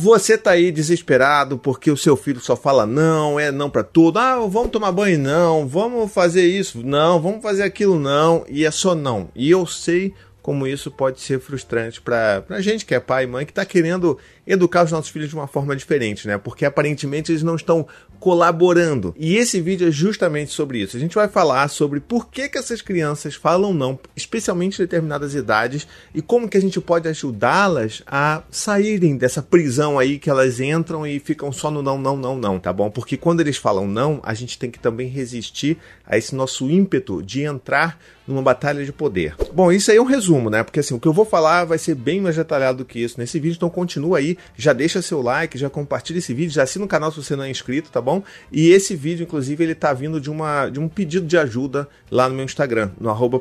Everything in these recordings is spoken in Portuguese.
Você tá aí desesperado porque o seu filho só fala não, é não para tudo. Ah, vamos tomar banho? Não, vamos fazer isso, não, vamos fazer aquilo? Não, e é só não. E eu sei como isso pode ser frustrante para a gente que é pai e mãe que está querendo educar os nossos filhos de uma forma diferente, né? Porque aparentemente eles não estão colaborando. E esse vídeo é justamente sobre isso. A gente vai falar sobre por que, que essas crianças falam não, especialmente em determinadas idades, e como que a gente pode ajudá-las a saírem dessa prisão aí que elas entram e ficam só no não, não, não, não, tá bom? Porque quando eles falam não, a gente tem que também resistir a esse nosso ímpeto de entrar numa batalha de poder. Bom, isso aí é um resumo, né? Porque assim, o que eu vou falar vai ser bem mais detalhado do que isso nesse vídeo, então continua aí, já deixa seu like, já compartilha esse vídeo, já assina o canal se você não é inscrito, tá bom? E esse vídeo, inclusive, ele tá vindo de, uma, de um pedido de ajuda lá no meu Instagram, no arroba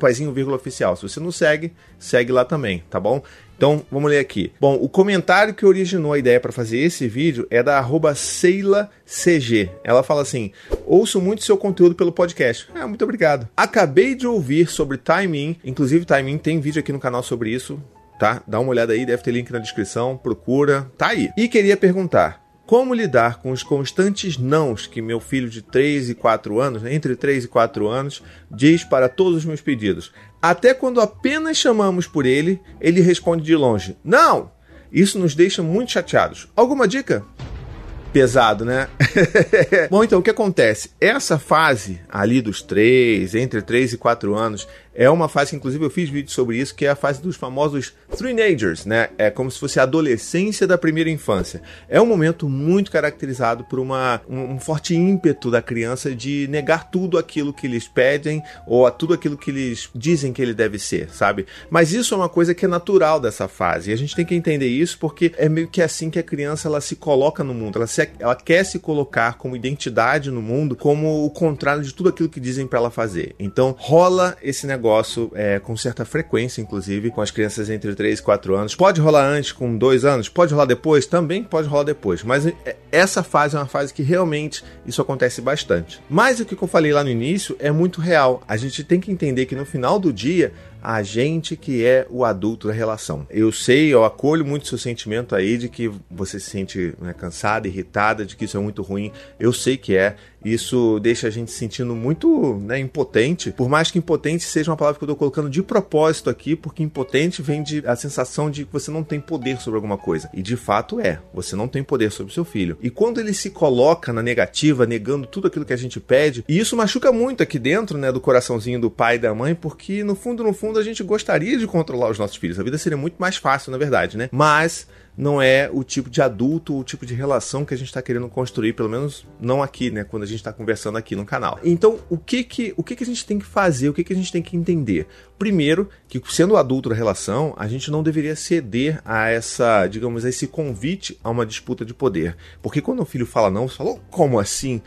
oficial. Se você não segue, segue lá também, tá bom? Então, vamos ler aqui. Bom, o comentário que originou a ideia para fazer esse vídeo é da arroba CG. Ela fala assim: ouço muito seu conteúdo pelo podcast. Ah, muito obrigado. Acabei de ouvir sobre timing, inclusive timing tem vídeo aqui no canal sobre isso, tá? Dá uma olhada aí, deve ter link na descrição, procura, tá aí. E queria perguntar: como lidar com os constantes nãos que meu filho de 3 e 4 anos, entre 3 e 4 anos, diz para todos os meus pedidos? Até quando apenas chamamos por ele, ele responde de longe: Não! Isso nos deixa muito chateados. Alguma dica? pesado, né? Bom, então o que acontece? Essa fase ali dos 3, entre 3 e 4 anos, é uma fase que, inclusive, eu fiz vídeo sobre isso, que é a fase dos famosos teenagers, né? É como se fosse a adolescência da primeira infância. É um momento muito caracterizado por uma, um, um forte ímpeto da criança de negar tudo aquilo que eles pedem ou a tudo aquilo que eles dizem que ele deve ser, sabe? Mas isso é uma coisa que é natural dessa fase. E a gente tem que entender isso porque é meio que assim que a criança ela se coloca no mundo. Ela, se, ela quer se colocar como identidade no mundo, como o contrário de tudo aquilo que dizem para ela fazer. Então rola esse negócio negócio é, com certa frequência, inclusive, com as crianças entre 3 e 4 anos. Pode rolar antes, com 2 anos, pode rolar depois, também pode rolar depois. Mas é, essa fase é uma fase que realmente isso acontece bastante. Mas o que eu falei lá no início é muito real. A gente tem que entender que no final do dia a gente que é o adulto da relação. Eu sei, eu acolho muito seu sentimento aí de que você se sente né, cansada, irritada, de que isso é muito ruim. Eu sei que é. Isso deixa a gente se sentindo muito né, impotente. Por mais que impotente seja uma palavra que eu estou colocando de propósito aqui, porque impotente vem de a sensação de que você não tem poder sobre alguma coisa. E de fato é. Você não tem poder sobre seu filho. E quando ele se coloca na negativa, negando tudo aquilo que a gente pede, e isso machuca muito aqui dentro, né, do coraçãozinho do pai e da mãe, porque no fundo, no fundo, a gente gostaria de controlar os nossos filhos. A vida seria muito mais fácil, na verdade, né? Mas não é o tipo de adulto, o tipo de relação que a gente está querendo construir, pelo menos não aqui, né? Quando a gente está conversando aqui no canal. Então, o que que, o que que a gente tem que fazer? O que que a gente tem que entender? Primeiro, que sendo adulto da relação, a gente não deveria ceder a essa, digamos, a esse convite a uma disputa de poder. Porque quando o filho fala não, você fala, como assim?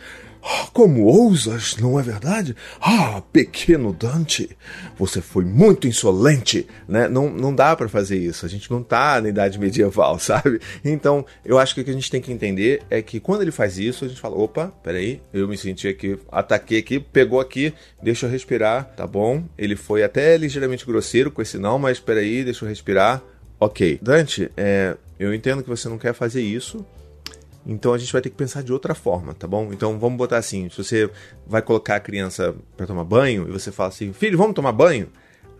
Como ousas, não é verdade? Ah, pequeno Dante, você foi muito insolente, né? Não, não dá para fazer isso. A gente não tá na idade medieval, sabe? Então, eu acho que o que a gente tem que entender é que quando ele faz isso, a gente fala: opa, peraí, eu me senti aqui, ataquei aqui, pegou aqui, deixa eu respirar, tá bom? Ele foi até ligeiramente grosseiro com esse não, mas peraí, deixa eu respirar. Ok, Dante, é, eu entendo que você não quer fazer isso, então a gente vai ter que pensar de outra forma, tá bom? Então vamos botar assim: se você vai colocar a criança para tomar banho e você fala assim, filho, vamos tomar banho?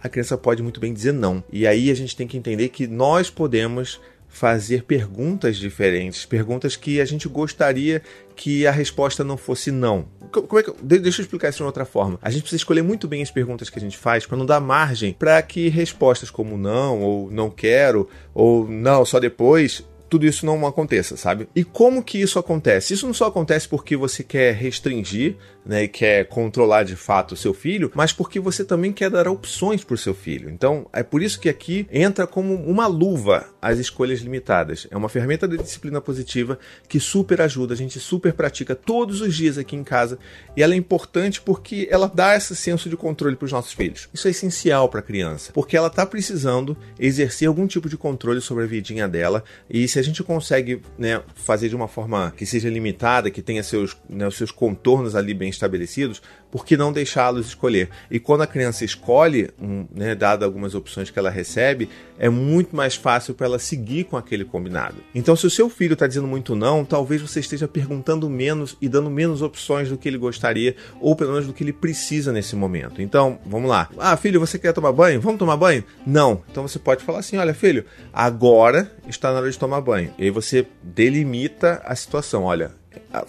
A criança pode muito bem dizer não. E aí a gente tem que entender que nós podemos fazer perguntas diferentes, perguntas que a gente gostaria que a resposta não fosse não. Como é que, deixa eu explicar isso de outra forma. A gente precisa escolher muito bem as perguntas que a gente faz para não dar margem para que respostas como não ou não quero ou não só depois tudo isso não aconteça, sabe? E como que isso acontece? Isso não só acontece porque você quer restringir né, e quer controlar de fato o seu filho, mas porque você também quer dar opções para o seu filho. Então, é por isso que aqui entra como uma luva as escolhas limitadas. É uma ferramenta de disciplina positiva que super ajuda, a gente super pratica todos os dias aqui em casa e ela é importante porque ela dá esse senso de controle para os nossos filhos. Isso é essencial para a criança, porque ela está precisando exercer algum tipo de controle sobre a vidinha dela e se a gente consegue né, fazer de uma forma que seja limitada, que tenha seus, né, os seus contornos ali bem estabelecidos, por que não deixá-los escolher? E quando a criança escolhe, um, né, algumas opções que ela recebe, é muito mais fácil para ela seguir com aquele combinado. Então, se o seu filho está dizendo muito não, talvez você esteja perguntando menos e dando menos opções do que ele gostaria, ou pelo menos do que ele precisa nesse momento. Então, vamos lá. Ah, filho, você quer tomar banho? Vamos tomar banho? Não. Então você pode falar assim: olha, filho, agora está na hora de tomar banho. E aí você delimita a situação. Olha,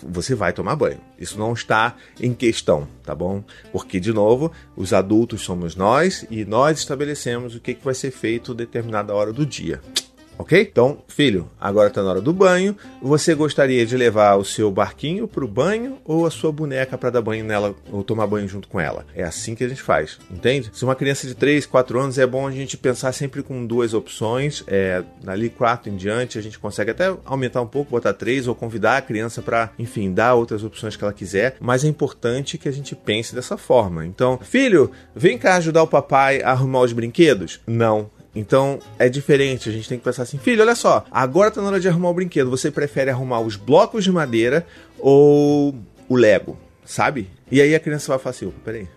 você vai tomar banho. Isso não está em questão, tá bom? Porque, de novo, os adultos somos nós e nós estabelecemos o que, que vai ser feito determinada hora do dia ok? Então, filho, agora está na hora do banho. Você gostaria de levar o seu barquinho para o banho ou a sua boneca para dar banho nela ou tomar banho junto com ela? É assim que a gente faz, entende? Se uma criança de 3, 4 anos, é bom a gente pensar sempre com duas opções. É, dali 4 em diante, a gente consegue até aumentar um pouco, botar 3 ou convidar a criança para, enfim, dar outras opções que ela quiser. Mas é importante que a gente pense dessa forma. Então, filho, vem cá ajudar o papai a arrumar os brinquedos? Não então é diferente, a gente tem que pensar assim, filho, olha só, agora tá na hora de arrumar o brinquedo. Você prefere arrumar os blocos de madeira ou o Lego, sabe? E aí a criança vai falar assim, peraí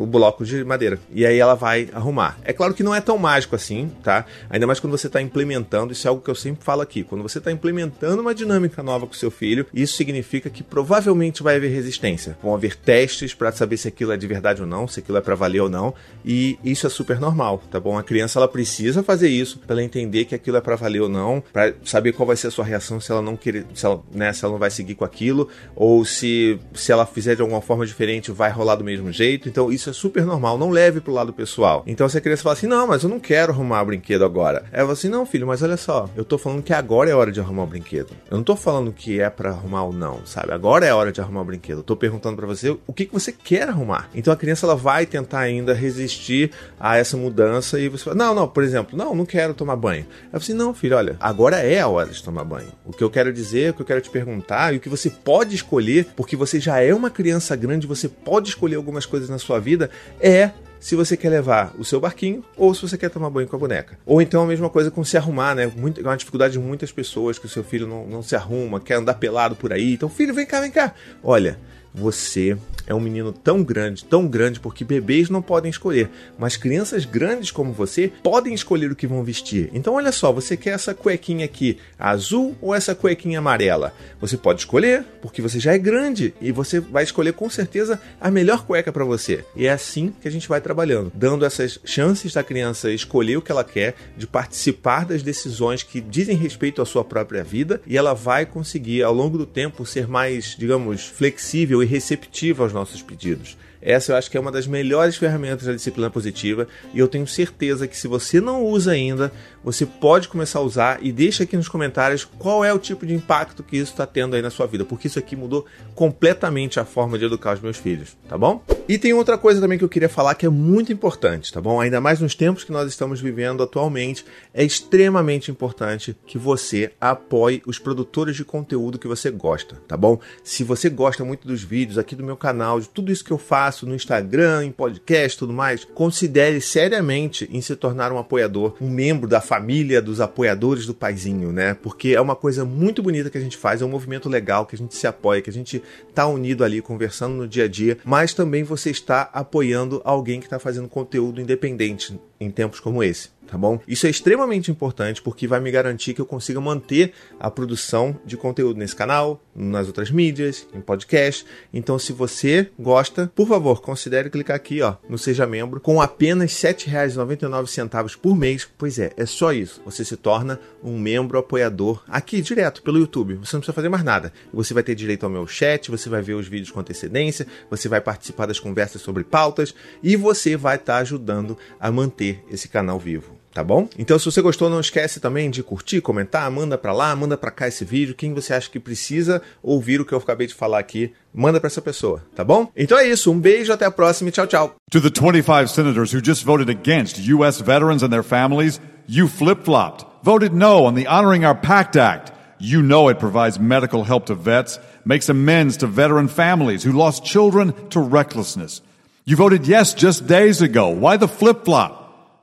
o bloco de madeira. E aí ela vai arrumar. É claro que não é tão mágico assim, tá? Ainda mais quando você está implementando, isso é algo que eu sempre falo aqui. Quando você está implementando uma dinâmica nova com seu filho, isso significa que provavelmente vai haver resistência. Vão haver testes para saber se aquilo é de verdade ou não, se aquilo é para valer ou não. E isso é super normal, tá bom? A criança ela precisa fazer isso para ela entender que aquilo é para valer ou não, para saber qual vai ser a sua reação se ela não querer, se ela, né, se ela não vai seguir com aquilo ou se se ela fizer de alguma forma diferente vai rolar do mesmo jeito. Então isso é super normal, não leve pro lado pessoal. Então se a criança fala assim, não, mas eu não quero arrumar o brinquedo agora. Ela fala assim, não, filho, mas olha só, eu tô falando que agora é hora de arrumar o brinquedo. Eu não tô falando que é para arrumar ou não, sabe? Agora é hora de arrumar o brinquedo. Eu tô perguntando para você o que, que você quer arrumar. Então a criança ela vai tentar ainda resistir a essa mudança e você fala, não, não, por exemplo, não, não quero tomar banho. Ela fala assim, não, filho, olha, agora é a hora de tomar banho. O que eu quero dizer, o que eu quero te perguntar e o que você pode escolher, porque você já é uma criança grande, você pode escolher algumas coisas na sua vida, é se você quer levar o seu barquinho ou se você quer tomar banho com a boneca. Ou então a mesma coisa com se arrumar, né? Muito, é uma dificuldade de muitas pessoas que o seu filho não, não se arruma, quer andar pelado por aí. Então, filho, vem cá, vem cá. Olha, você é um menino tão grande, tão grande, porque bebês não podem escolher, mas crianças grandes como você podem escolher o que vão vestir. Então, olha só, você quer essa cuequinha aqui azul ou essa cuequinha amarela? Você pode escolher, porque você já é grande e você vai escolher com certeza a melhor cueca para você. E é assim que a gente vai trabalhando, dando essas chances da criança escolher o que ela quer, de participar das decisões que dizem respeito à sua própria vida, e ela vai conseguir ao longo do tempo ser mais, digamos, flexível e receptiva aos nossos pedidos. Essa eu acho que é uma das melhores ferramentas da disciplina positiva e eu tenho certeza que se você não usa ainda, você pode começar a usar e deixa aqui nos comentários qual é o tipo de impacto que isso está tendo aí na sua vida, porque isso aqui mudou completamente a forma de educar os meus filhos, tá bom? E tem outra coisa também que eu queria falar que é muito importante, tá bom? Ainda mais nos tempos que nós estamos vivendo atualmente, é extremamente importante que você apoie os produtores de conteúdo que você gosta, tá bom? Se você gosta muito dos vídeos aqui do meu canal, de tudo isso que eu faço no Instagram, em podcast, tudo mais, considere seriamente em se tornar um apoiador, um membro da família dos apoiadores do Paizinho, né? Porque é uma coisa muito bonita que a gente faz, é um movimento legal que a gente se apoia, que a gente tá unido ali conversando no dia a dia, mas também você está apoiando alguém que está fazendo conteúdo independente em tempos como esse tá bom? Isso é extremamente importante porque vai me garantir que eu consiga manter a produção de conteúdo nesse canal, nas outras mídias, em podcast. Então, se você gosta, por favor, considere clicar aqui, ó, no Seja Membro, com apenas R$ 7,99 por mês. Pois é, é só isso. Você se torna um membro apoiador aqui direto pelo YouTube. Você não precisa fazer mais nada. Você vai ter direito ao meu chat, você vai ver os vídeos com antecedência, você vai participar das conversas sobre pautas e você vai estar tá ajudando a manter esse canal vivo tá bom? Então, se você gostou, não esquece também de curtir, comentar, manda para lá, manda para cá esse vídeo. Quem você acha que precisa ouvir o que eu acabei de falar aqui, manda para essa pessoa, tá bom? Então é isso, um beijo, até a próxima e tchau, tchau. To the 25 senators who just voted against US veterans and their families, you flip-flopped. Voted no on the Honoring Our Pact Act. You know it provides medical help to vets, makes amends to veteran families who lost children to recklessness. You voted yes just days ago. Why the flip-flop?